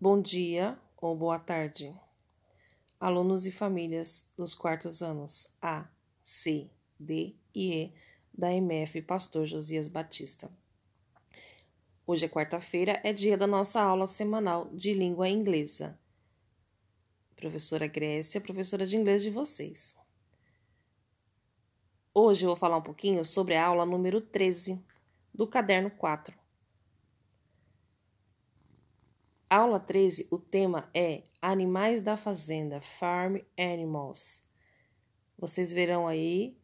Bom dia ou boa tarde, alunos e famílias dos quartos anos A, C, D e E da MF Pastor Josias Batista. Hoje é quarta-feira, é dia da nossa aula semanal de língua inglesa. Professora Grécia, professora de inglês de vocês. Hoje eu vou falar um pouquinho sobre a aula número 13 do caderno 4 Aula 13, o tema é Animais da Fazenda, Farm Animals. Vocês verão aí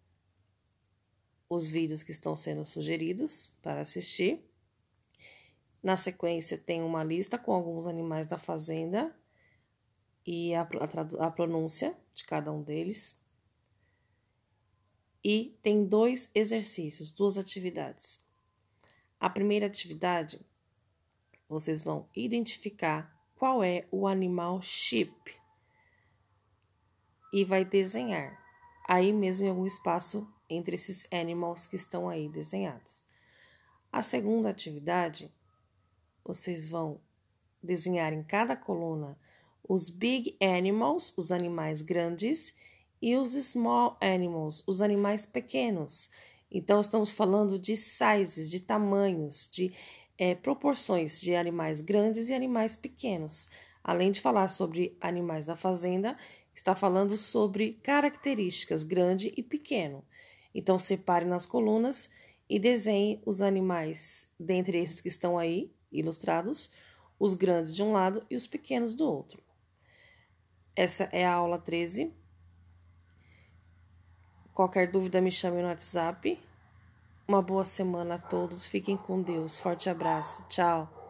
os vídeos que estão sendo sugeridos para assistir. Na sequência, tem uma lista com alguns animais da fazenda e a, a, a pronúncia de cada um deles. E tem dois exercícios, duas atividades. A primeira atividade vocês vão identificar qual é o animal sheep e vai desenhar aí mesmo em algum espaço entre esses animals que estão aí desenhados. A segunda atividade, vocês vão desenhar em cada coluna os big animals, os animais grandes, e os small animals, os animais pequenos. Então, estamos falando de sizes, de tamanhos, de é, proporções de animais grandes e animais pequenos. Além de falar sobre animais da fazenda, está falando sobre características grande e pequeno. Então, separe nas colunas e desenhe os animais, dentre esses que estão aí ilustrados, os grandes de um lado e os pequenos do outro. Essa é a aula 13. Qualquer dúvida, me chame no WhatsApp uma boa semana a todos. Fiquem com Deus. Forte abraço. Tchau.